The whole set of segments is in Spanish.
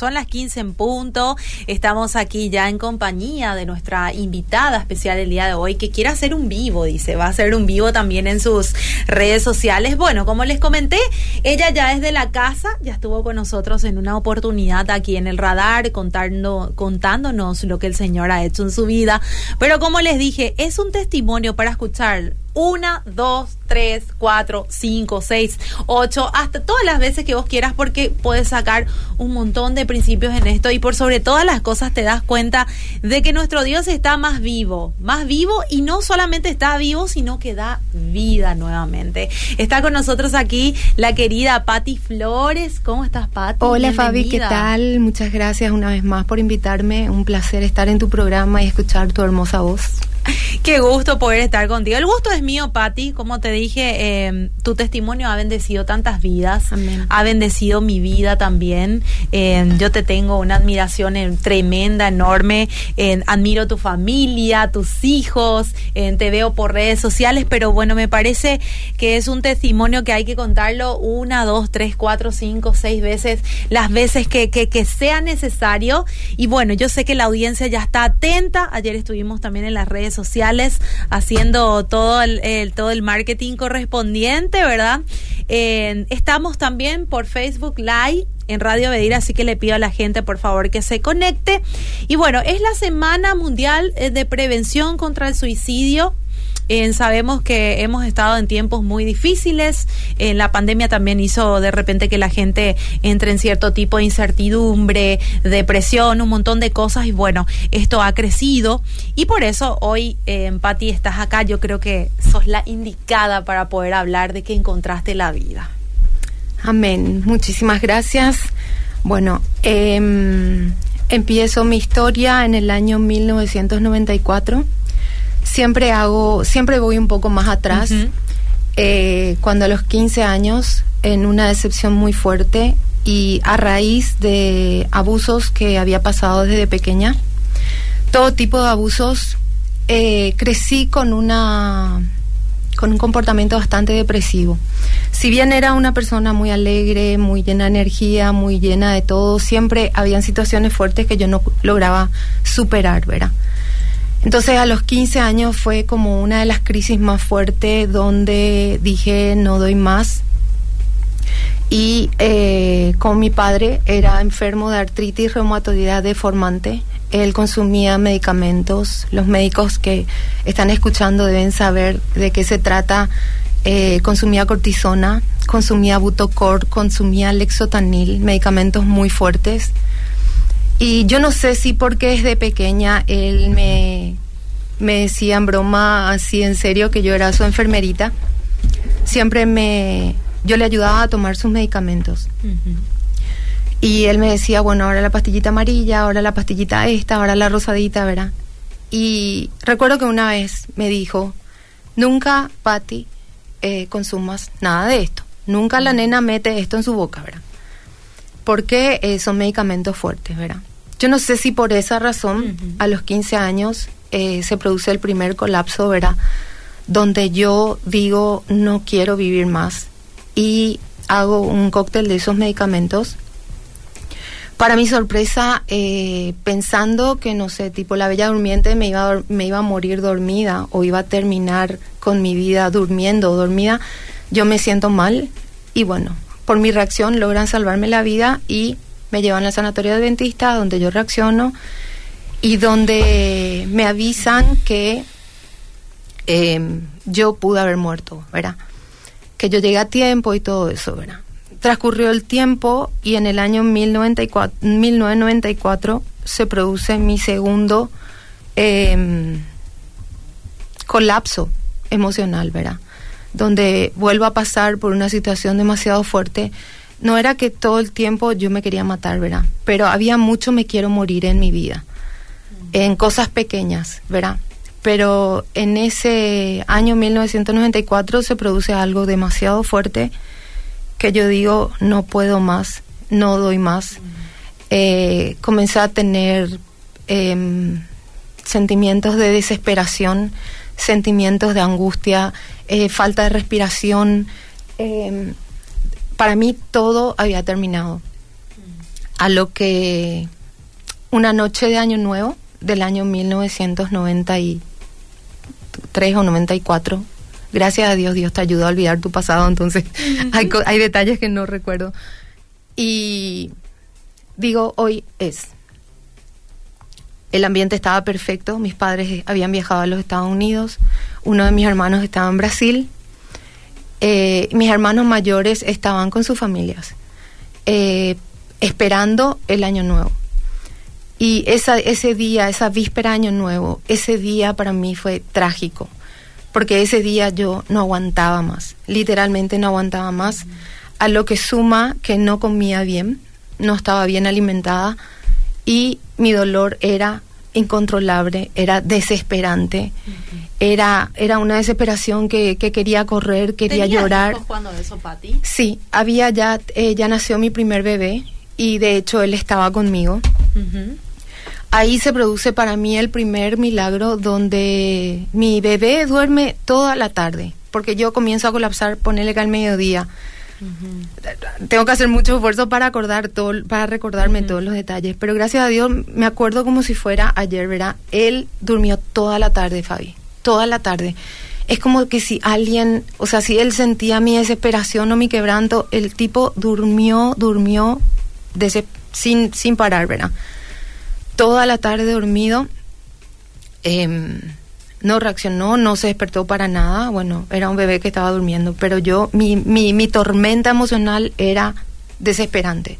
son las 15 en punto. Estamos aquí ya en compañía de nuestra invitada especial el día de hoy que quiere hacer un vivo, dice. Va a hacer un vivo también en sus redes sociales. Bueno, como les comenté, ella ya es de la casa, ya estuvo con nosotros en una oportunidad aquí en el radar contando, contándonos lo que el Señor ha hecho en su vida. Pero como les dije, es un testimonio para escuchar una, dos, tres, cuatro, cinco, seis, ocho, hasta todas las veces que vos quieras porque puedes sacar un montón de principios en esto y por sobre todas las cosas te das cuenta de que nuestro Dios está más vivo, más vivo y no solamente está vivo, sino que da vida nuevamente. Está con nosotros aquí la querida Patti Flores. ¿Cómo estás, Patti? Hola, Fabi, ¿qué tal? Muchas gracias una vez más por invitarme. Un placer estar en tu programa y escuchar tu hermosa voz. Qué gusto poder estar contigo. El gusto es mío, Patti. Como te dije, em, tu testimonio ha bendecido tantas vidas. Ha bendecido mi vida también. Em, yo te tengo una admiración tremenda, enorme. admiro tu familia, tus hijos. te veo por redes sociales. Pero bueno, me parece que es un testimonio que hay que contarlo una, dos, tres, cuatro, cinco, seis veces. Las veces que, que, que sea necesario. Y bueno, yo sé que la audiencia ya está atenta. Ayer estuvimos también en las redes sociales haciendo todo el, todo el marketing correspondiente, ¿verdad? estamos también por Facebook Live en Radio Bedir, así que le pido a la gente por favor que se conecte. Y bueno, es la Semana Mundial eh, de Prevención contra el Suicidio sabemos que hemos estado en tiempos muy difíciles. En la pandemia también hizo de repente que la gente entre en cierto tipo de incertidumbre, depresión, un montón de cosas. Y bueno, esto ha crecido. Y por eso hoy, eh, Patti, estás acá. Yo creo que sos la indicada para poder hablar de que encontraste la vida. Amén. Muchísimas gracias. Bueno, em, empiezo mi historia en el año 1994 siempre hago, siempre voy un poco más atrás. Eh, cuando a los 15 años, en una decepción muy fuerte y a raíz de abusos que había pasado desde pequeña, todo tipo de abusos, eh, crecí con una con un comportamiento bastante depresivo. Si bien era una persona muy alegre, muy llena de energía, muy llena de todo, siempre habían situaciones fuertes que yo no lograba superar, ¿verdad? Entonces a los 15 años fue como una de las crisis más fuertes donde dije no doy más. Y eh, con mi padre era enfermo de artritis reumatoidea deformante. Él consumía medicamentos. Los médicos que están escuchando deben saber de qué se trata. Eh, consumía cortisona, consumía butocor, consumía lexotanil, medicamentos muy fuertes. Y yo no sé si porque desde pequeña él me, me decía en broma, así en serio, que yo era su enfermerita. Siempre me, yo le ayudaba a tomar sus medicamentos. Y él me decía, bueno, ahora la pastillita amarilla, ahora la pastillita esta, ahora la rosadita, ¿verdad? Y recuerdo que una vez me dijo, nunca, Patti, eh, consumas nada de esto. Nunca la nena mete esto en su boca, ¿verdad? Porque eh, son medicamentos fuertes, ¿verdad? Yo no sé si por esa razón, a los 15 años, eh, se produce el primer colapso, ¿verdad? Donde yo digo, no quiero vivir más y hago un cóctel de esos medicamentos. Para mi sorpresa, eh, pensando que, no sé, tipo la bella durmiente me iba, me iba a morir dormida o iba a terminar con mi vida durmiendo o dormida, yo me siento mal y bueno, por mi reacción logran salvarme la vida y me llevan al sanatorio de dentista donde yo reacciono y donde me avisan que em, yo pude haber muerto, ¿verdad? Que yo llegué a tiempo y todo eso, ¿verdad? Transcurrió el tiempo y en el año 1994, se produce mi segundo em, colapso emocional, ¿verdad? Donde vuelvo a pasar por una situación demasiado fuerte no era que todo el tiempo yo me quería matar, ¿verdad? Pero había mucho me quiero morir en mi vida, en cosas pequeñas, ¿verdad? Pero en ese año 1994 se produce algo demasiado fuerte que yo digo, no puedo más, no doy más. Eh, comencé a tener em, sentimientos de desesperación, sentimientos de angustia, eh, falta de respiración. Em, para mí todo había terminado. a lo que una noche de Año Nuevo del año 1993 o 94, gracias a Dios, Dios te ayudó a olvidar tu pasado, entonces hay, hay detalles que no recuerdo. Y digo, hoy es. El ambiente estaba perfecto, mis padres habían viajado a los Estados Unidos, uno de mis hermanos estaba en Brasil, eh, mis hermanos mayores estaban con sus familias, eh, esperando el año nuevo. Y ese día, esa víspera año nuevo, ese día para mí fue trágico, porque ese día yo no aguantaba más, literalmente no aguantaba más, a lo que suma que no comía bien, no estaba bien alimentada y mi dolor era incontrolable, era desesperante, era, era una desesperación que, quería correr, quería llorar. cuando eso, Pati? Sí, había ya, eh, ya nació mi primer bebé y de hecho él estaba conmigo. Ahí se produce para mí el primer milagro donde mi bebé duerme toda la tarde, porque yo comienzo a colapsar, ponerle que al mediodía tengo que hacer mucho esfuerzo para acordar todo, para recordarme todos los detalles, pero gracias a Dios me acuerdo como si fuera ayer, ¿verdad? Él durmió toda la tarde, Fabi, toda la tarde. Es como que si alguien, o sea, si él sentía mi desesperación o mi quebranto, el tipo durmió, durmió sin, sin parar, ¿verdad? Toda la tarde dormido. Eh, no reaccionó, no se despertó para nada. Bueno, era un bebé que estaba durmiendo, pero yo, mi, mi, mi tormenta emocional era desesperante.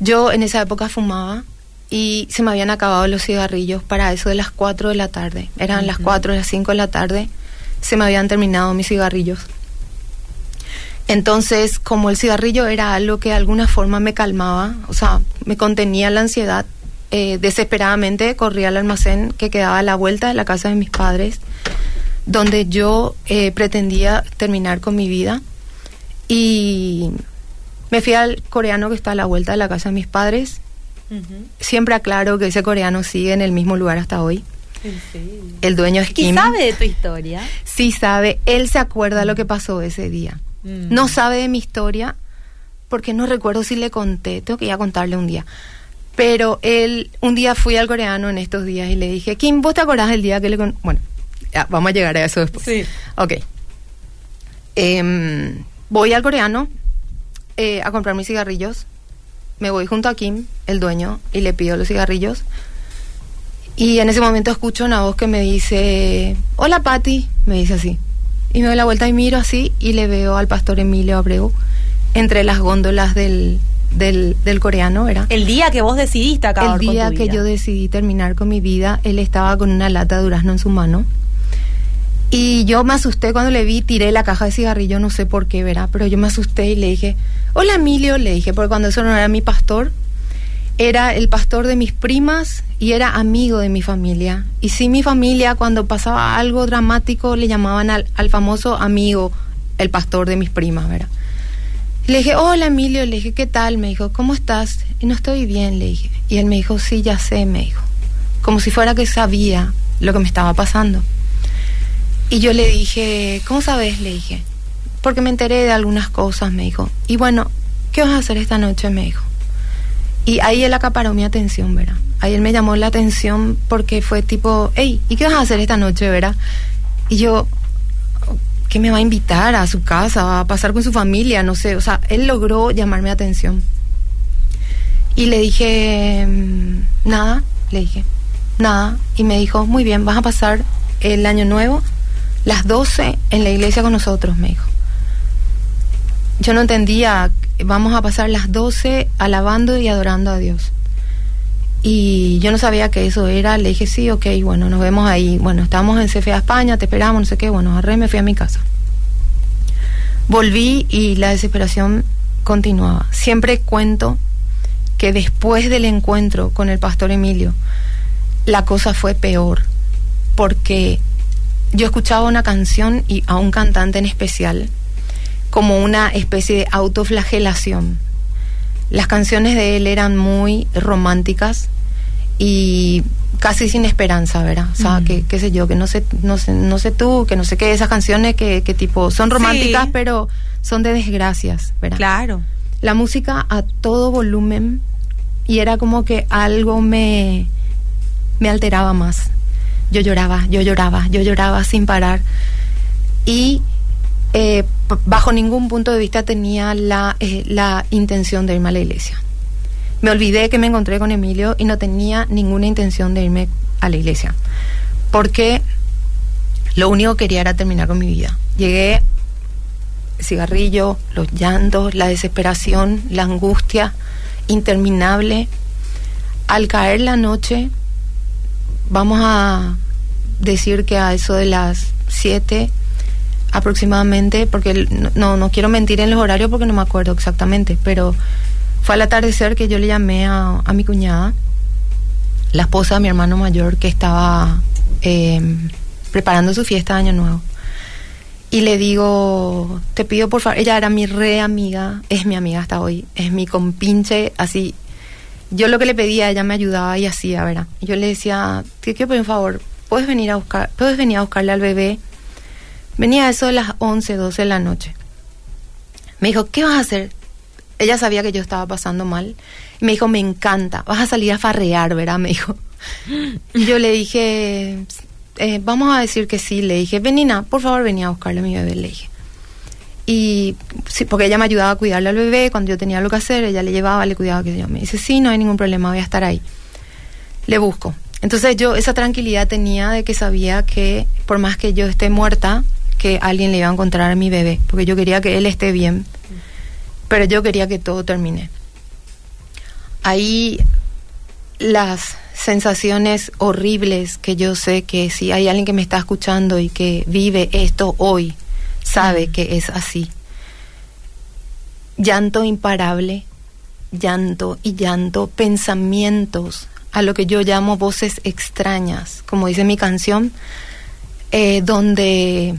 Yo en esa época fumaba y se me habían acabado los cigarrillos para eso de las 4 de la tarde. Eran las 4, las 5 de la tarde, se me habían terminado mis cigarrillos. Entonces, como el cigarrillo era algo que de alguna forma me calmaba, o sea, me contenía la ansiedad, eh, desesperadamente corrí al almacén que quedaba a la vuelta de la casa de mis padres, donde yo eh, pretendía terminar con mi vida. Y me fui al coreano que está a la vuelta de la casa de mis padres. Siempre aclaro que ese coreano sigue en el mismo lugar hasta hoy. El dueño es Kim. sabe de tu historia? Sí sabe. Él se acuerda lo que pasó ese día. Mm. No sabe de mi historia porque no recuerdo si le conté. Tengo que ir a contarle un día. Pero él, un día fui al coreano en estos días y le dije, Kim, ¿vos te acordás del día que le... Con bueno, vamos a llegar a eso después. Sí. Ok. Em, voy al coreano eh, a comprar mis cigarrillos. Me voy junto a Kim, el dueño, y le pido los cigarrillos. Y en ese momento escucho una voz que me dice, hola Patti, me dice así. Y me doy la vuelta y miro así y le veo al pastor Emilio Abreu entre las góndolas del, del, del coreano, ¿era? El día que vos decidiste acabar El día que yo decidí terminar con mi vida, él estaba con una lata de durazno en su mano. Y yo me asusté cuando le vi, tiré la caja de cigarrillo, no sé por qué, ¿verdad? Pero yo me asusté y le dije, hola Emilio, le dije, porque cuando eso no era mi pastor, era el pastor de mis primas y era amigo de mi familia. Y sí, mi familia, cuando pasaba algo dramático, le llamaban al, al famoso amigo, el pastor de mis primas, ¿verdad? Le dije, hola Emilio, le dije, ¿qué tal? Me dijo, ¿cómo estás? Y no estoy bien, le dije. Y él me dijo, sí, ya sé, me dijo. Como si fuera que sabía lo que me estaba pasando. Y yo le dije, ¿cómo sabes? Le dije, porque me enteré de algunas cosas, me dijo. Y bueno, ¿qué vas a hacer esta noche? Me dijo. Y ahí él acaparó mi atención, ¿verdad? Ahí él me llamó la atención porque fue tipo, hey, ¿y qué vas a hacer esta noche, verdad? Y yo, que me va a invitar a su casa, a pasar con su familia, no sé, o sea, él logró llamarme atención. Y le dije, mm, nada, le dije, nada, y me dijo, muy bien, vas a pasar el año nuevo, las 12 en la iglesia con nosotros, me dijo. Yo no entendía, vamos a pasar las 12 alabando y adorando a Dios. Y yo no sabía que eso era, le dije, sí, ok, bueno, nos vemos ahí. Bueno, estamos en CFA España, te esperamos, no sé qué, bueno, agarré me fui a mi casa. Volví y la desesperación continuaba. Siempre cuento que después del encuentro con el pastor Emilio, la cosa fue peor, porque yo escuchaba una canción y a un cantante en especial como una especie de autoflagelación. Las canciones de él eran muy románticas, y casi sin esperanza, ¿verdad? O sea, que qué sé yo, que no sé, no sé, no sé tú, que no sé qué, esas canciones que, que tipo son románticas, pero son de desgracias, ¿verdad? Claro. La música a todo volumen, y era como que algo me, me alteraba más. Yo lloraba, yo lloraba, yo lloraba sin parar. Y eh, bajo ningún punto de vista tenía la, eh, la intención de irme a la iglesia. Me olvidé que me encontré con Emilio y no tenía ninguna intención de irme a la iglesia. Porque lo único que quería era terminar con mi vida. Llegué, cigarrillo, los llantos, la desesperación, la angustia interminable. Al caer la noche, vamos a decir que a eso de las 7 aproximadamente, porque no, no quiero mentir en los horarios porque no me acuerdo exactamente, pero fue al atardecer que yo le llamé a, a mi cuñada, la esposa de mi hermano mayor, que estaba em, preparando su fiesta de Año Nuevo. Y le digo, te pido por favor, ella era mi re amiga, es mi amiga hasta hoy, es mi compinche, así. Yo lo que le pedía, ella me ayudaba y hacía, ¿verdad? Yo le decía, te quiero pedir un favor, puedes venir a buscar, puedes venir a buscarle al bebé. Venía eso de las 11, 12 de la noche. Me dijo, ¿qué vas a hacer? Ella sabía que yo estaba pasando mal. Me dijo, me encanta, vas a salir a farrear, ¿verdad? Me dijo. Yo le dije, eh, vamos a decir que sí. Le dije, Venina, por favor, venía a buscarle a mi bebé, le dije. Y sí, porque ella me ayudaba a cuidarle al bebé cuando yo tenía algo que hacer, ella le llevaba, le cuidaba, que yo. Me dice, sí, no hay ningún problema, voy a estar ahí. Le busco. Entonces yo esa tranquilidad tenía de que sabía que por más que yo esté muerta, que alguien le iba a encontrar a mi bebé, porque yo quería que él esté bien, pero yo quería que todo termine. Ahí las sensaciones horribles que yo sé que si hay alguien que me está escuchando y que vive esto hoy, sabe que es así. Llanto imparable, llanto y llanto, pensamientos a lo que yo llamo voces extrañas, como dice mi canción, eh, donde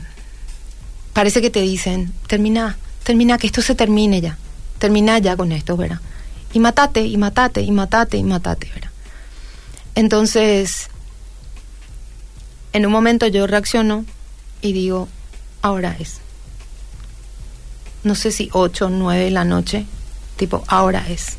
parece que te dicen, termina, termina, que esto se termine ya, termina ya con esto, ¿verdad? Y matate, y matate, y matate, y matate, ¿verdad? Entonces, en un momento yo reacciono y digo, ahora es. No sé si 8 o 9 de la noche, tipo, ahora es.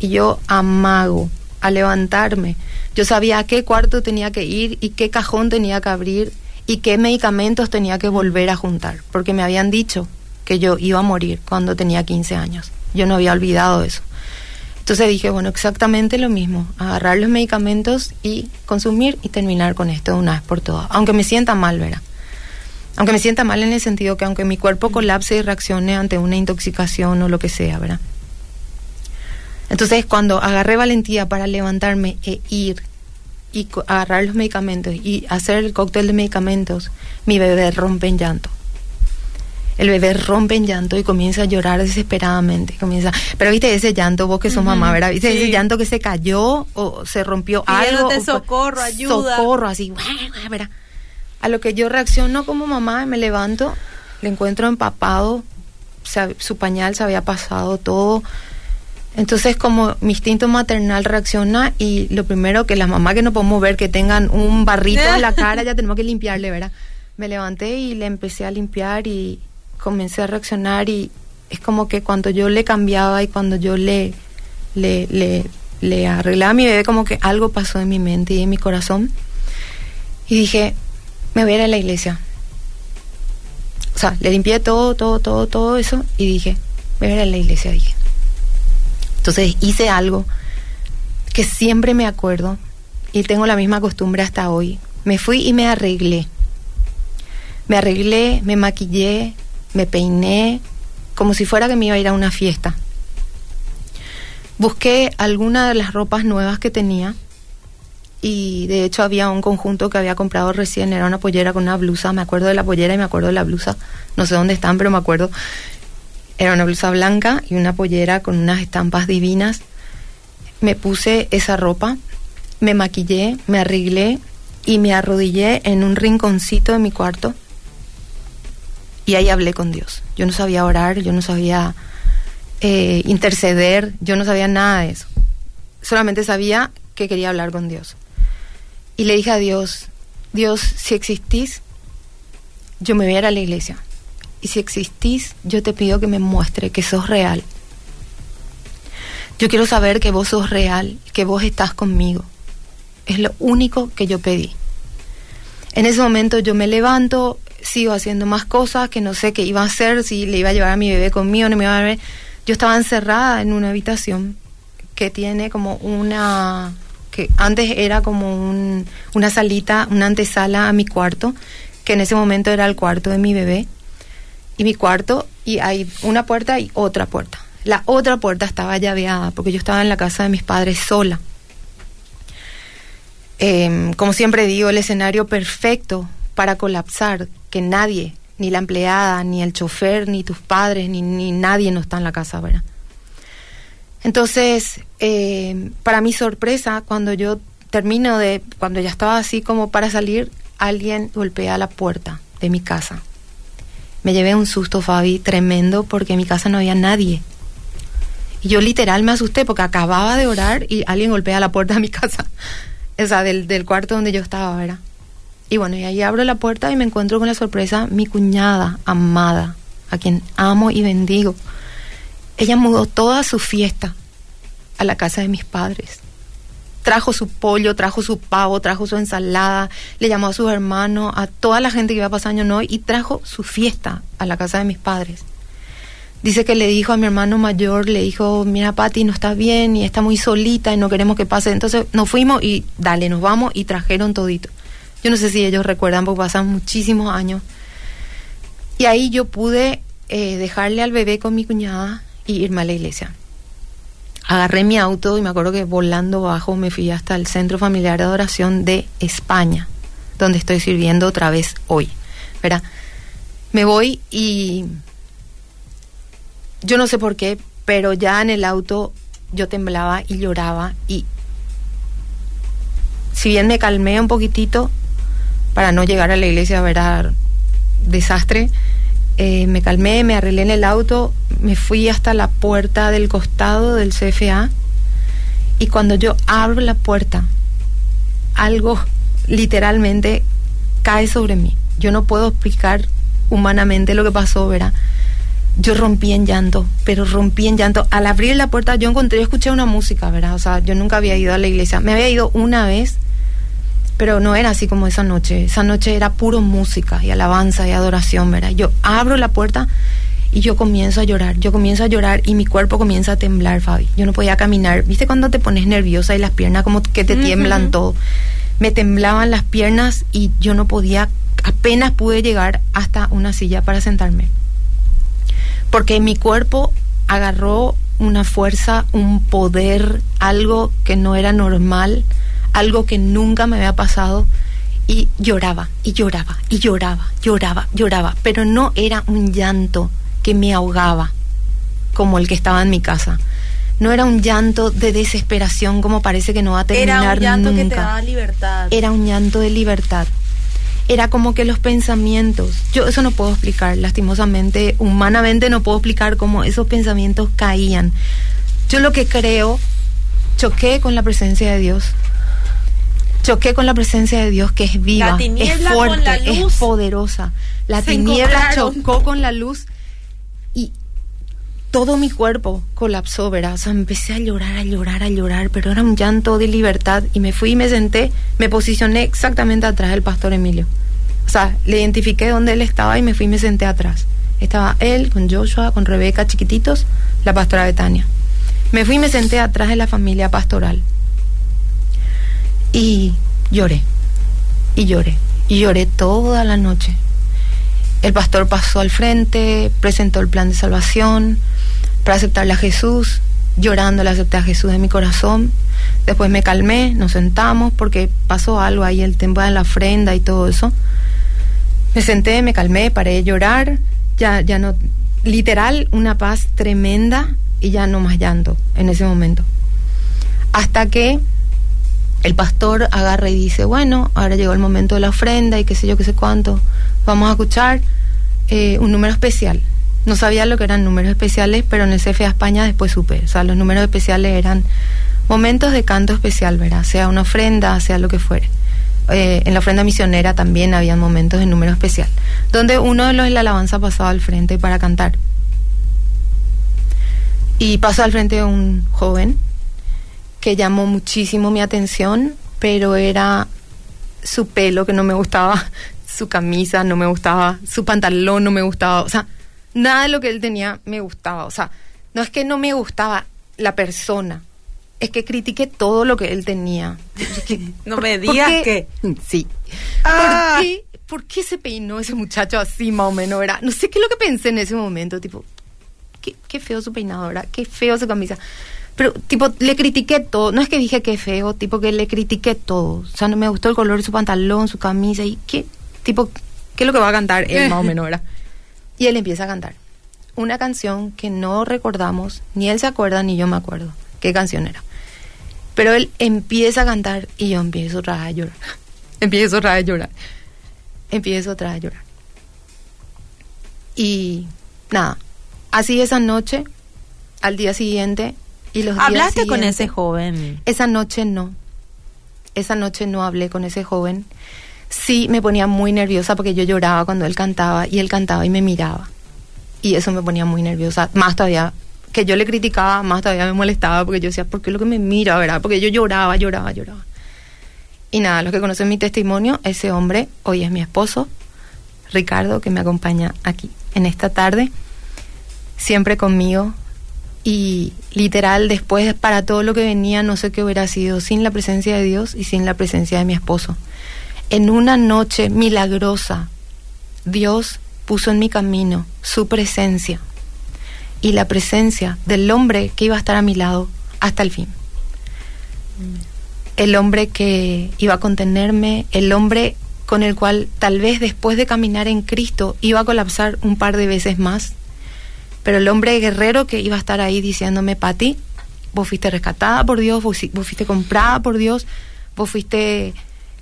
Y yo amago a levantarme. Yo sabía a qué cuarto tenía que ir y qué cajón tenía que abrir y qué medicamentos tenía que volver a juntar, porque me habían dicho que yo iba a morir cuando tenía 15 años. Yo no había olvidado eso. Entonces dije, bueno, exactamente lo mismo, agarrar los medicamentos y consumir y terminar con esto de una vez por todas, aunque me sienta mal, ¿verdad? Aunque me sienta mal en el sentido que aunque mi cuerpo colapse y reaccione ante una intoxicación o lo que sea, ¿verdad? Entonces, cuando agarré valentía para levantarme e ir y agarrar los medicamentos y hacer el cóctel de medicamentos, mi bebé rompe en llanto. El bebé rompe en llanto y comienza a llorar desesperadamente. Comienza, pero viste ese llanto, vos que sos mamá, ¿verdad? ¿Viste ese llanto que se cayó o se rompió algo? socorro, ayuda. Socorro, así, ¿verdad? A lo que yo reacciono como mamá, me levanto, le encuentro empapado, su pañal se había pasado todo entonces, como mi instinto maternal reacciona y lo primero que las mamás que no podemos ver que tengan un barrito en la cara, ya tenemos que limpiarle, ¿verdad? Me levanté y le empecé a limpiar y comencé a reaccionar y es como que cuando yo le cambiaba y cuando yo le, le, le, le arreglaba a mi bebé, como que algo pasó en mi mente y en mi corazón. Y dije, me voy a ir a la iglesia. O sea, le limpié todo, todo, todo, todo eso y dije, me voy a ir a la iglesia, dije. Entonces hice algo que siempre me acuerdo y tengo la misma costumbre hasta hoy. Me fui y me arreglé. Me arreglé, me maquillé, me peiné, como si fuera que me iba a ir a una fiesta. Busqué alguna de las ropas nuevas que tenía y de hecho había un conjunto que había comprado recién, era una pollera con una blusa, me acuerdo de la pollera y me acuerdo de la blusa, no sé dónde están, pero me acuerdo era una blusa blanca y una pollera con unas estampas divinas. Me puse esa ropa, me maquillé, me arreglé y me arrodillé en un rinconcito de mi cuarto. Y ahí hablé con Dios. Yo no sabía orar, yo no sabía eh, interceder, yo no sabía nada de eso. Solamente sabía que quería hablar con Dios. Y le dije a Dios, Dios, si existís, yo me voy a ir a la iglesia y si existís, yo te pido que me muestre que sos real. Yo quiero saber que vos sos real, que vos estás conmigo. Es lo único que yo pedí. En ese momento yo me levanto, sigo haciendo más cosas que no sé qué iba a hacer, si le iba a llevar a mi bebé conmigo, no me iba a ver. Yo estaba encerrada en una habitación que tiene como una que antes era como una salita, una antesala a mi cuarto, que en ese momento era el cuarto de mi bebé. Y mi cuarto, y hay una puerta y otra puerta. La otra puerta estaba llaveada porque yo estaba en la casa de mis padres sola. Em, como siempre digo, el escenario perfecto para colapsar, que nadie, ni la empleada, ni el chofer, ni tus padres, ni, ni nadie no está en la casa, ¿verdad? Entonces, eh, para mi sorpresa, cuando yo termino de, cuando ya estaba así como para salir, alguien golpea la puerta de mi casa. Me llevé un susto, Fabi, tremendo, porque en mi casa no había nadie. Y yo literal me asusté porque acababa de orar y alguien golpea la puerta de mi casa. O sea, del, del cuarto donde yo estaba, ¿verdad? Y bueno, y ahí abro la puerta y me encuentro con la sorpresa, mi cuñada amada, a quien amo y bendigo ella mudó toda su fiesta a la casa de mis padres. Trajo su pollo, trajo su pavo, trajo su ensalada, le llamó a sus hermanos, a toda la gente que iba a pasar año y trajo su fiesta a la casa de mis padres. Dice que le dijo a mi hermano mayor, le dijo, mira Pati, no está bien y está muy solita y no queremos que pase. Entonces nos fuimos y dale, nos vamos y trajeron todito. Yo no sé si ellos recuerdan porque pasan muchísimos años. Y ahí yo pude eh, dejarle al bebé con mi cuñada y irme a la iglesia. Agarré mi auto y me acuerdo que volando bajo me fui hasta el Centro Familiar de Adoración de España, donde estoy sirviendo otra vez hoy. ¿verdad? Me voy y yo no sé por qué, pero ya en el auto yo temblaba y lloraba y si bien me calmé un poquitito para no llegar a la iglesia a ver desastre, eh, me calmé, me arreglé en el auto, me fui hasta la puerta del costado del CFA y cuando yo abro la puerta, algo literalmente cae sobre mí. Yo no puedo explicar humanamente lo que pasó, ¿verdad? Yo rompí en llanto, pero rompí en llanto. Al abrir la puerta yo encontré, escuché una música, ¿verdad? O sea, yo nunca había ido a la iglesia. Me había ido una vez pero no era así como esa noche. Esa noche era puro música y alabanza y adoración, ¿verdad? Yo abro la puerta y yo comienzo a llorar, yo comienzo a llorar y mi cuerpo comienza a temblar, Fabi. Yo no podía caminar. ¿Viste cuando te pones nerviosa y las piernas como que te tiemblan todo? Me temblaban las piernas y yo no podía, apenas pude llegar hasta una silla para sentarme. Porque mi cuerpo agarró una fuerza, un poder, algo que no era normal algo que nunca me había pasado y lloraba y lloraba y lloraba, lloraba, lloraba, pero no era un llanto que me ahogaba como el que estaba en mi casa. No era un llanto de desesperación como parece que no va a terminar Era un llanto que te daba libertad. Era un llanto de libertad. Era como que los pensamientos, yo eso no puedo explicar, lastimosamente, humanamente no puedo explicar cómo esos pensamientos caían. Yo lo que creo, choqué con la presencia de Dios, choqué con la presencia de Dios que es viva, es fuerte, es poderosa. La tiniebla chocó con la luz y todo mi cuerpo colapsó, ¿verdad? O sea, empecé a llorar, a llorar, a llorar, pero era un llanto de libertad y me fui y me senté, me posicioné exactamente atrás del pastor Emilio. O sea, le identifiqué dónde él estaba y me fui y me senté atrás. Estaba él con Joshua, con Rebeca, chiquititos, la pastora Betania. Me fui y me senté atrás de la familia pastoral. Y lloré, y lloré, y lloré toda la noche. El pastor pasó al frente, presentó el plan de salvación para aceptarle a Jesús, llorando le acepté a Jesús en mi corazón. Después me calmé, nos sentamos porque pasó algo ahí, el tiempo de la ofrenda y todo eso. Me senté, me calmé, paré de llorar, ya, ya no, literal, una paz tremenda y ya no más llanto en ese momento. Hasta que el pastor agarra y dice, bueno, ahora llegó el momento de la ofrenda y qué sé yo, qué sé cuánto, vamos a escuchar eh, un número especial. No sabía lo que eran números especiales, pero en el CFA España después supe. O sea, los números especiales eran momentos de canto especial, ¿verdad? Sea una ofrenda, sea lo que fuere. Eh, en la ofrenda misionera también había momentos de número especial, donde uno de los de la alabanza pasaba al frente para cantar. y paso al frente un joven que llamó muchísimo mi atención, pero era su pelo que no me gustaba, su camisa no me gustaba, su pantalón no me gustaba, o sea, nada de lo que él tenía me gustaba, o sea, no es que no me gustaba la persona, es que critiqué todo lo que él tenía. no me digas que... Sí. Ah. ¿Por, qué, ¿Por qué se peinó ese muchacho así más o menos? Era, no sé qué es lo que pensé en ese momento, tipo, qué, qué feo su peinado, ¿verdad? Qué feo su camisa. Pero, tipo, le critiqué todo. No es que dije que feo, tipo, que le critiqué todo. O sea, no me gustó el color de su pantalón, su camisa y qué, tipo, qué es lo que va a cantar él más o menos, ¿verdad? Y él empieza a cantar una canción que no recordamos, ni él se acuerda ni yo me acuerdo qué canción era. Pero él empieza a cantar y yo empiezo otra vez a llorar. empiezo otra vez a llorar. Empiezo otra vez a llorar. Y nada, así esa noche, al día siguiente y los ¿Hablaste con ese joven? Esa noche no. Esa noche no hablé con ese joven. Sí me ponía muy nerviosa porque yo lloraba cuando él cantaba y él cantaba y me miraba. Y eso me ponía muy nerviosa. Más todavía que yo le criticaba, más todavía me molestaba porque yo decía, ¿por qué lo que me mira, verdad? Porque yo lloraba, lloraba, lloraba. Y nada, los que conocen mi testimonio, ese hombre hoy es mi esposo, Ricardo, que me acompaña aquí en esta tarde, siempre conmigo. Y literal, después para todo lo que venía, no sé qué hubiera sido sin la presencia de Dios y sin la presencia de mi esposo. En una noche milagrosa, Dios puso en mi camino su presencia y la presencia del hombre que iba a estar a mi lado hasta el fin. El hombre que iba a contenerme, el hombre con el cual tal vez después de caminar en Cristo iba a colapsar un par de veces más, pero el hombre guerrero que iba a estar ahí diciéndome, Pati, vos fuiste rescatada por Dios, vos, fuiste comprada por Dios, vos fuiste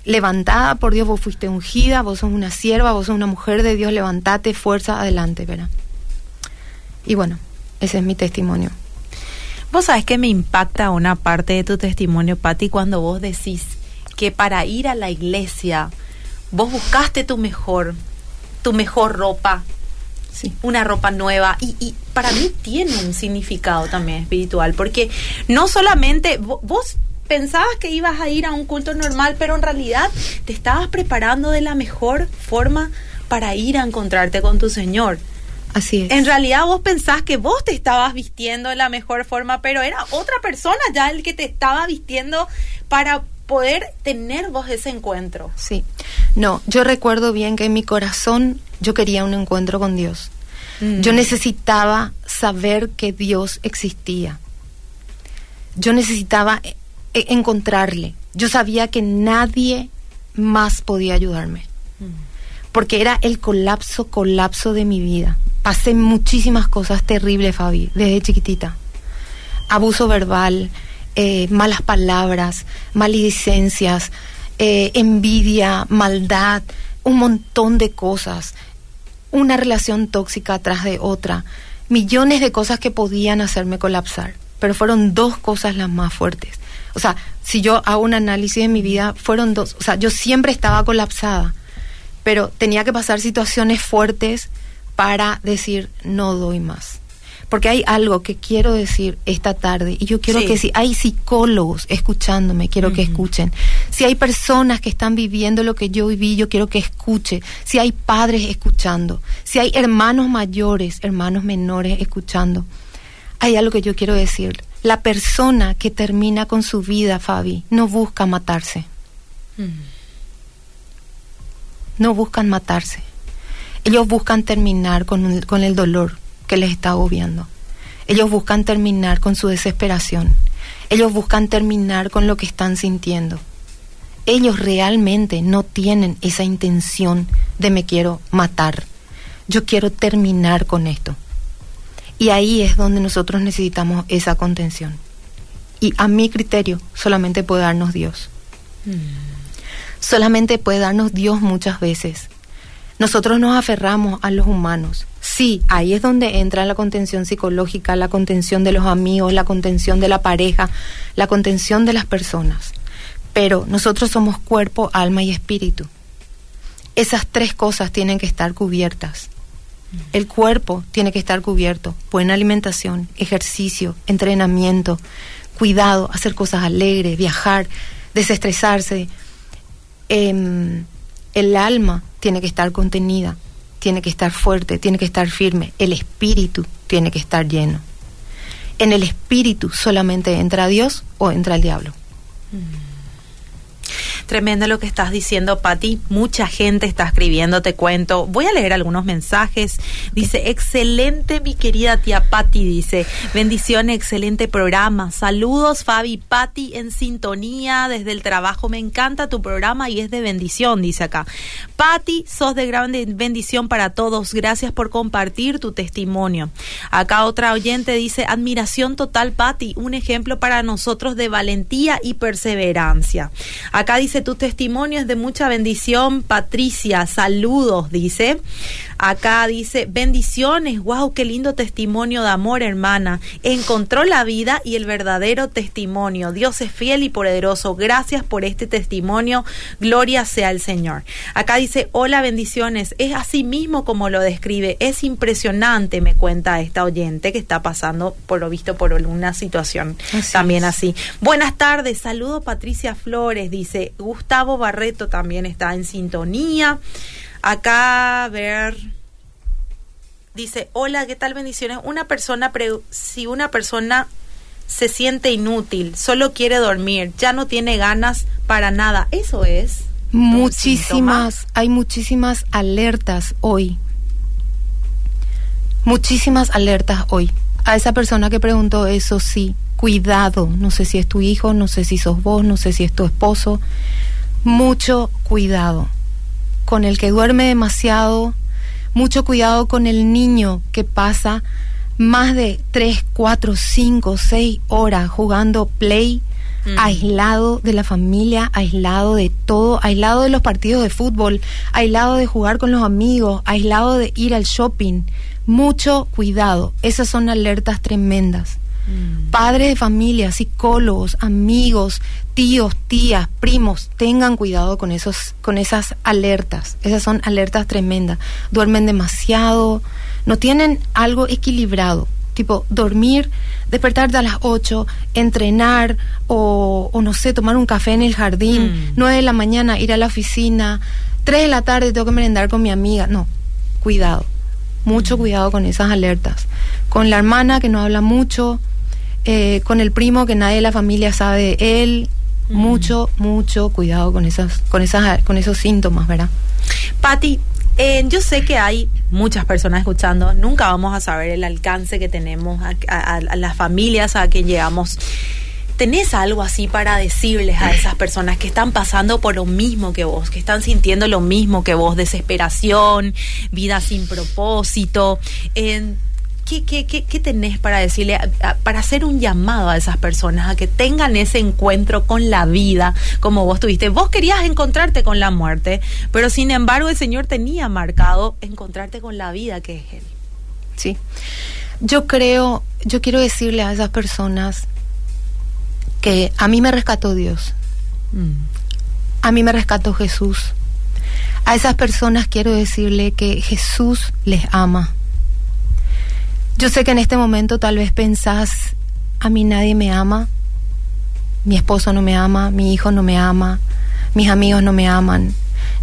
levantada por Dios, vos fuiste ungida, vos sos una sierva, vos sos una mujer de Dios, levantate, fuerza, adelante, ¿verdad? Y bueno, ese es mi testimonio. Vos sabés que me impacta una parte de tu testimonio, Patti, cuando vos decís que para ir a la iglesia vos buscaste tu mejor, tu mejor ropa, sí. una ropa nueva. Y, y, para mí tiene un significado también espiritual, porque no solamente vos pensabas que ibas a ir a un culto normal, pero en realidad te estabas preparando de la mejor forma para ir a encontrarte con tu Señor. Así es. En realidad vos pensás que vos te estabas vistiendo de la mejor forma, pero era otra persona ya el que te estaba vistiendo para poder tener vos ese encuentro. Sí. No, yo recuerdo bien que en mi corazón yo quería un encuentro con Dios. Mm. Yo necesitaba saber que Dios existía. Yo necesitaba e-, e-, encontrarle. Yo sabía que nadie más podía ayudarme. Mm. Porque era el colapso, colapso de mi vida pasé muchísimas cosas terribles, Fabi, desde chiquitita. Abuso verbal, eh, malas palabras, maledicencias, eh, envidia, maldad, un montón de cosas. Una relación tóxica atrás de otra. Millones de cosas que podían hacerme colapsar. Pero fueron dos cosas las más fuertes. O sea, si yo hago un análisis de mi vida, fueron dos. O sea, yo siempre estaba colapsada. Pero tenía que pasar situaciones fuertes para decir no doy más. Porque hay algo que quiero decir esta tarde y yo quiero que si hay psicólogos escuchándome, quiero que escuchen. Si hay personas que están viviendo lo que yo viví, yo quiero que escuche. Si hay padres escuchando, si hay hermanos mayores, hermanos menores escuchando. Hay algo que yo quiero decir. La persona que termina con su vida, Fabi, no busca matarse. No buscan matarse ellos buscan terminar con, con el dolor que les está agobiando. Ellos buscan terminar con su desesperación. Ellos buscan terminar con lo que están sintiendo. Ellos realmente no tienen esa intención de me quiero matar. Yo quiero terminar con esto. Y ahí es donde nosotros necesitamos esa contención. Y a mi criterio solamente puede darnos Dios. Mm. Solamente puede darnos Dios muchas veces nosotros nos aferramos a los humanos. Sí, ahí es donde entra la contención psicológica, la contención de los amigos, la contención de la pareja, la contención de las personas. Pero nosotros somos cuerpo, alma y espíritu. Esas tres cosas tienen que estar cubiertas. El cuerpo tiene que estar cubierto. Buena alimentación, ejercicio, entrenamiento, cuidado, hacer cosas alegres, viajar, desestresarse. Em, el alma tiene que estar contenida, tiene que estar fuerte, tiene que estar firme. El espíritu tiene que estar lleno. En el espíritu solamente entra Dios o entra el diablo. Mm. Tremendo lo que estás diciendo, Patti. Mucha gente está escribiendo, te cuento. Voy a leer algunos mensajes. Dice, excelente mi querida tía Patti, dice. Bendiciones, excelente programa. Saludos, Fabi, Patti, en sintonía desde el trabajo. Me encanta tu programa y es de bendición, dice acá. Patti, sos de gran bendición para todos. Gracias por compartir tu testimonio. Acá otra oyente dice, admiración total, Patti. Un ejemplo para nosotros de valentía y perseverancia. Acá dice, tu testimonio es de mucha bendición, Patricia. Saludos, dice. Acá dice, bendiciones, wow, qué lindo testimonio de amor, hermana. Encontró la vida y el verdadero testimonio. Dios es fiel y poderoso. Gracias por este testimonio. Gloria sea el Señor. Acá dice, hola, bendiciones. Es así mismo como lo describe. Es impresionante, me cuenta esta oyente que está pasando, por lo visto, por una situación también así. Buenas tardes, saludo Patricia Flores, dice. Gustavo Barreto también está en sintonía. Acá, a ver. Dice, hola, ¿qué tal bendiciones? Una persona, si una persona se siente inútil, solo quiere dormir, ya no tiene ganas para nada, eso es. Muchísimas, hay muchísimas alertas hoy. Muchísimas alertas hoy. A esa persona que preguntó eso, sí, cuidado. No sé si es tu hijo, no sé si sos vos, no sé si es tu esposo. Mucho cuidado con el que duerme demasiado, mucho cuidado con el niño que pasa más de 3, 4, 5, 6 horas jugando play, mm. aislado de la familia, aislado de todo, aislado de los partidos de fútbol, aislado de jugar con los amigos, aislado de ir al shopping. Mucho cuidado, esas son alertas tremendas. Mm. Padres de familia, psicólogos, amigos, tíos, tías, primos, tengan cuidado con esos, con esas alertas. Esas son alertas tremendas. Duermen demasiado, no tienen algo equilibrado. Tipo, dormir, despertarte a las 8, entrenar o, no sé, tomar un café en el jardín, 9 mm. de la mañana ir a la oficina, 3 de la tarde tengo que merendar con mi amiga. No, cuidado, mucho mm. cuidado con esas alertas. Con la hermana que no habla mucho, eh, con el primo que nadie de la familia sabe de él. Mm. Mucho, mucho cuidado con esas, con esas, con esos síntomas, ¿verdad? Patti, eh, yo sé que hay muchas personas escuchando, nunca vamos a saber el alcance que tenemos a, las familias a que llegamos. ¿Tenés algo así para decirles a esas personas que están pasando por lo mismo que vos, que están sintiendo lo mismo que vos, desesperación, vida sin propósito? Eh, ¿qué, qué, tenés para decirle, para hacer un llamado a esas personas a que tengan ese encuentro con la vida como vos tuviste? Vos querías encontrarte con la muerte, pero sin embargo el Señor tenía marcado encontrarte con la vida que es Él. Sí. Yo creo, yo quiero decirle a esas personas que a mí me rescató Dios. Mm. A mí me rescató Jesús. A esas personas quiero decirle que Jesús les ama yo sé que en este momento tal vez pensás, a mí nadie me ama, mi esposo no me ama, mi hijo no me ama, mis amigos no me aman.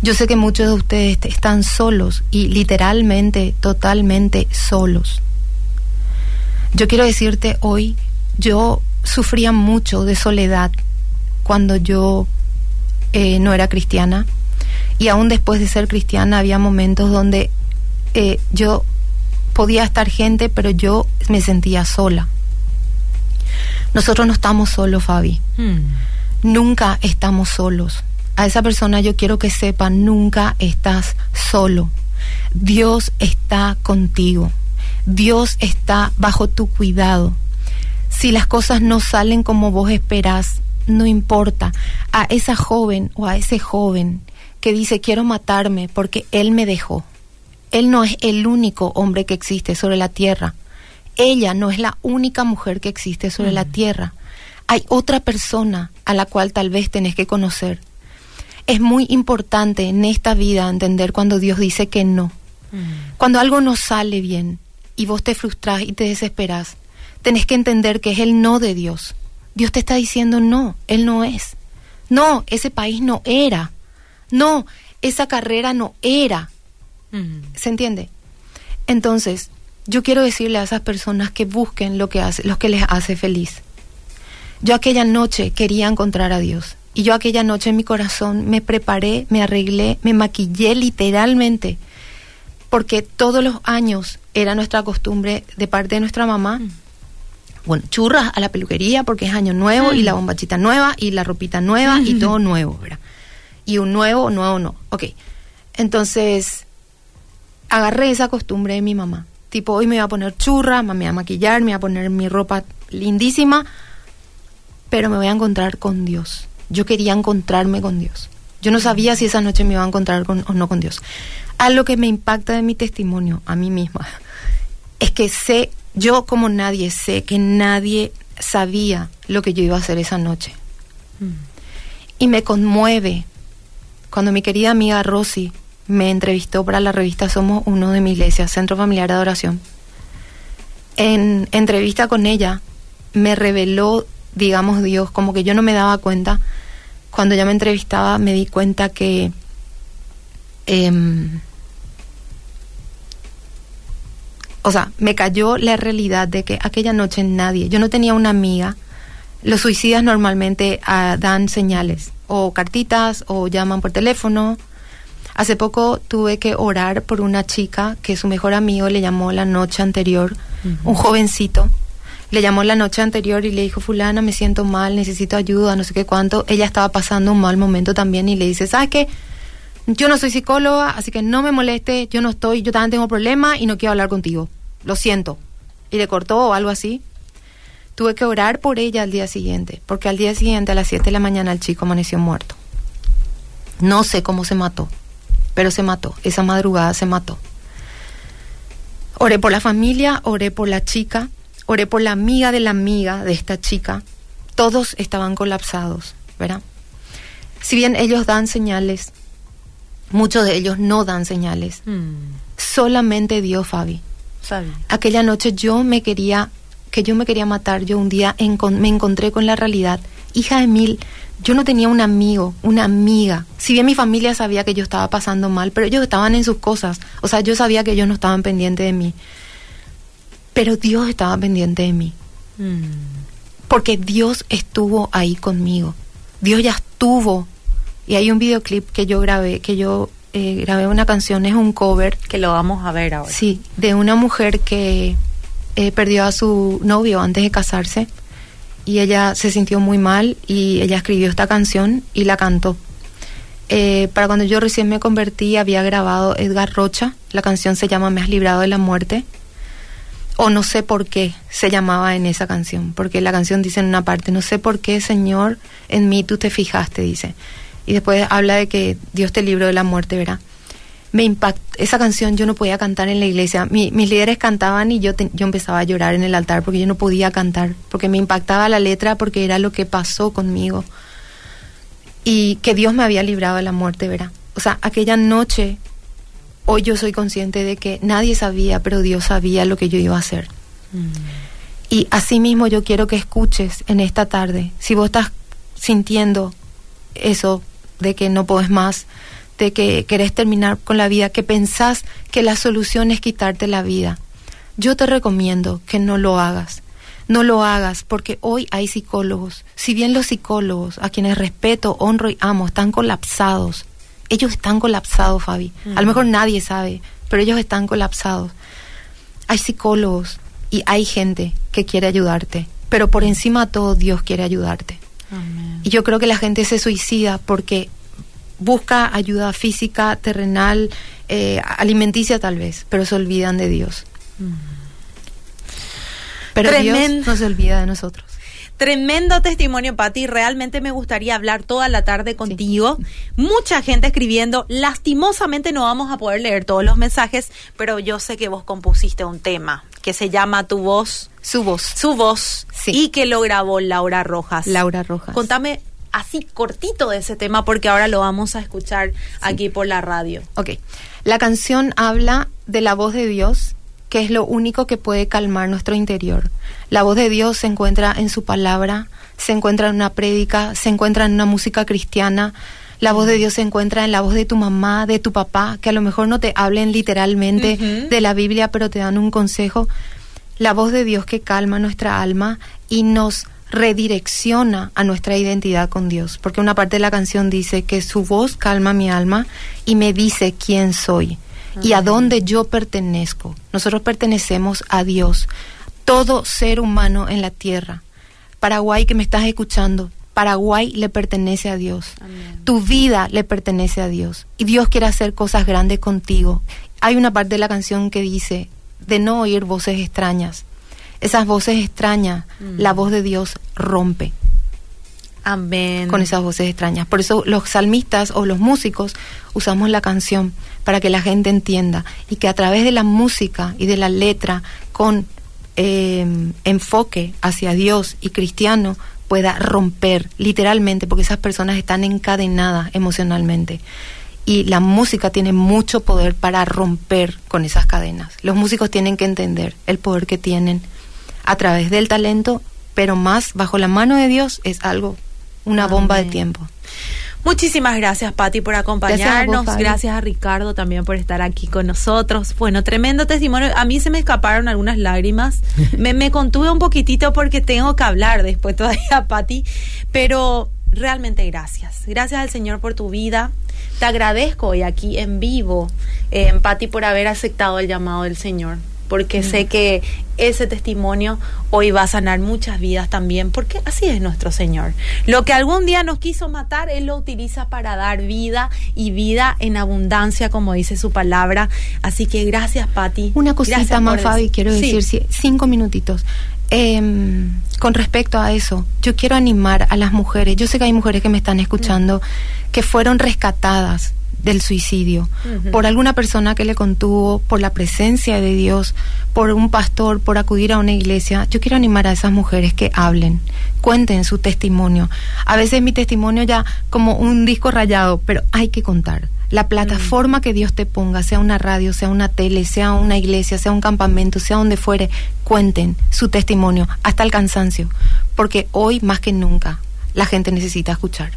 Yo sé que muchos de ustedes están solos y literalmente, totalmente solos. Yo quiero decirte hoy, yo sufría mucho de soledad cuando yo eh, no era cristiana y aún después de ser cristiana había momentos donde eh, yo podía estar gente, pero yo me sentía sola. Nosotros no estamos solos, Fabi. Hmm. Nunca estamos solos. A esa persona yo quiero que sepa, nunca estás solo. Dios está contigo. Dios está bajo tu cuidado. Si las cosas no salen como vos esperás, no importa. A esa joven o a ese joven que dice quiero matarme porque él me dejó él no es el único hombre que existe sobre la tierra. Ella no es la única mujer que existe sobre la tierra. Hay otra persona a la cual tal vez tenés que conocer. Es muy importante en esta vida entender cuando Dios dice que no. Mm. Cuando algo no sale bien y vos te frustras y te desesperas, tenés que entender que es el no de Dios. Dios te está diciendo no, Él no es. No, ese país no era. No, esa carrera no era. ¿Se entiende? Entonces, yo quiero decirle a esas personas que busquen lo que hace, lo que les hace feliz. Yo aquella noche quería encontrar a Dios. Y yo aquella noche en mi corazón me preparé, me arreglé, me maquillé literalmente, porque todos los años era nuestra costumbre de parte de nuestra mamá. Mm. Bueno, churras a la peluquería porque es año nuevo y la bombachita nueva y la ropita nueva y todo nuevo, ¿verdad? Y un nuevo, nuevo no. Ok. Entonces, agarré esa costumbre de mi mamá. Tipo, hoy me voy a poner churra, me voy a maquillar, me voy a poner mi ropa lindísima, pero me voy a encontrar con Dios. Yo quería encontrarme con Dios. Yo no sabía si esa noche me iba a encontrar con, o no con Dios. Algo que me impacta de mi testimonio a mí misma es que sé, yo como nadie sé que nadie sabía lo que yo iba a hacer esa noche. Mm. Y me conmueve cuando mi querida amiga Rosy me entrevistó para la revista Somos Uno de mi iglesia, Centro Familiar de Adoración. En entrevista con ella me reveló, digamos, Dios, como que yo no me daba cuenta. Cuando ella me entrevistaba me di cuenta que em, o sea, me cayó la realidad de que aquella noche nadie, yo no tenía una amiga. Los suicidas normalmente ah, dan señales, o cartitas, o llaman por teléfono, Hace poco tuve que orar por una chica que su mejor amigo le llamó la noche anterior, un jovencito. Le llamó la noche anterior y le dijo, fulana, me siento mal, necesito ayuda, no sé qué cuánto. Ella estaba pasando un mal momento también y le dice, ¿sabes qué? Yo no soy psicóloga, así que no me moleste, yo no estoy, yo también tengo problemas y no quiero hablar contigo. Lo siento. Y le cortó o algo así. Tuve que orar por ella al día siguiente, porque al día siguiente a las 7 de la mañana el chico amaneció muerto. No sé cómo se mató pero se mató, esa madrugada se mató. Oré por la familia, oré por la chica, oré por la amiga de la amiga de esta chica. Todos estaban colapsados, ¿verdad? Si bien ellos dan señales, muchos de ellos no dan señales. Hmm. Solamente Dios, Fabi. Aquella noche yo me quería, que yo me quería matar, yo un día me encontré con la realidad. Hija de mil, yo no tenía un amigo, una amiga. Si bien mi familia sabía que yo estaba pasando mal, pero ellos estaban en sus cosas. O sea, yo sabía que ellos no estaban pendientes de mí. Pero Dios estaba pendiente de mí. Mm. Porque Dios estuvo ahí conmigo. Dios ya estuvo. Y hay un videoclip que yo grabé, que yo eh, grabé una canción, es un cover. Que lo vamos a ver ahora. Sí, de una mujer que eh, perdió a su novio antes de casarse y ella se sintió muy mal y ella escribió esta canción y la cantó. Eh, para cuando yo recién me convertí había grabado Edgar Rocha, la canción se llama Me has librado de la muerte, o no sé por qué se llamaba en esa canción, porque la canción dice en una parte, no sé por qué Señor, en mí tú te fijaste, dice. Y después habla de que Dios te libró de la muerte, ¿verdad? Me impactó, esa canción yo no podía cantar en la iglesia. mis líderes cantaban y yo, yo empezaba a llorar en el altar porque yo no podía cantar, porque me impactaba la letra, porque era lo que pasó conmigo. Y que Dios me había librado de la muerte, ¿verdad? O sea, aquella noche, hoy yo soy consciente de que nadie sabía, pero Dios sabía lo que yo iba a hacer. Mm. Y así mismo yo quiero que escuches en esta tarde, si vos estás sintiendo eso de que no puedes más, de que querés terminar con la vida, que pensás que la solución es quitarte la vida, yo te recomiendo que no lo hagas. No lo hagas porque hoy hay psicólogos. Si bien los psicólogos, a quienes respeto, honro y amo, están colapsados, ellos están colapsados, Fabi. A lo mejor nadie sabe, pero ellos están colapsados. Hay psicólogos y hay gente que quiere ayudarte, pero por encima de todo Dios quiere ayudarte. Y yo creo que la gente se suicida porque busca ayuda física, terrenal, eh, alimenticia tal vez, pero se olvidan de Dios. Mm. Pero Dios no se olvida de nosotros. Tremendo testimonio, Pati. Realmente me gustaría hablar toda la tarde contigo. Mucha gente escribiendo. Lastimosamente no vamos a poder leer todos los mensajes, pero yo sé que vos compusiste un tema que se llama Tu voz. Su voz. Su voz. Y que lo grabó Laura Rojas. Laura Rojas. Contame así cortito de ese tema porque ahora lo vamos a escuchar aquí por la radio. Ok. La canción habla de la voz de Dios, que es lo único que puede calmar nuestro interior. La voz de Dios se encuentra en su palabra, se encuentra en una prédica, se encuentra en una música cristiana. La voz de Dios se encuentra en la voz de tu mamá, de tu papá, que a lo mejor no te hablen literalmente de la Biblia, pero te dan un consejo. La voz de Dios que calma nuestra alma y nos redirecciona a nuestra identidad con Dios, porque una parte de la canción dice que su voz calma mi alma y me dice quién soy y a dónde yo pertenezco. Nosotros pertenecemos a Dios, todo ser humano en la tierra. Paraguay que me estás escuchando, Paraguay le pertenece a Dios. Tu vida le pertenece a Dios. Y Dios quiere hacer cosas grandes contigo. Hay una parte de la canción que dice, de no oír voces extrañas, esas voces extrañas, mm. la voz de Dios rompe. Amén. Con esas voces extrañas. Por eso los salmistas o los músicos usamos la canción para que la gente entienda y que a través de la música y de la letra con em, enfoque hacia Dios y cristiano pueda romper literalmente porque esas personas están encadenadas emocionalmente y la música tiene mucho poder para romper con esas cadenas. Los músicos tienen que entender el poder que tienen a través del talento, pero más bajo la mano de Dios es algo, una bomba de tiempo. Muchísimas gracias, Patti, por acompañarnos. Gracias a, Ricardo también por estar aquí con nosotros. Bueno, tremendo testimonio. A mí se me escaparon algunas lágrimas. me, me contuve un poquitito porque tengo que hablar después todavía, Patti. Pero realmente gracias. Gracias al Señor por tu vida. Te agradezco hoy aquí en vivo, eh, Patti, por haber aceptado el llamado del Señor porque sé que ese testimonio hoy va a sanar muchas vidas también, porque así es nuestro Señor. Lo que algún día nos quiso matar, Él lo utiliza para dar vida y vida en abundancia, como dice su palabra. Así que gracias, Patti. Una cosita más, Fabi, quiero decir, cinco minutitos. Em, con respecto a eso, yo quiero animar a las mujeres, yo sé que hay mujeres que me están escuchando, que fueron rescatadas del suicidio, por alguna persona que le contuvo, por la presencia de Dios, por un pastor, por acudir a una iglesia. Yo quiero animar a esas mujeres que hablen, cuenten su testimonio. A veces mi testimonio ya como un disco rayado, pero hay que contar. La plataforma que Dios te ponga, sea una radio, sea una tele, sea una iglesia, sea un campamento, sea donde fuere, cuenten su testimonio hasta el cansancio, porque hoy más que nunca la gente necesita escuchar.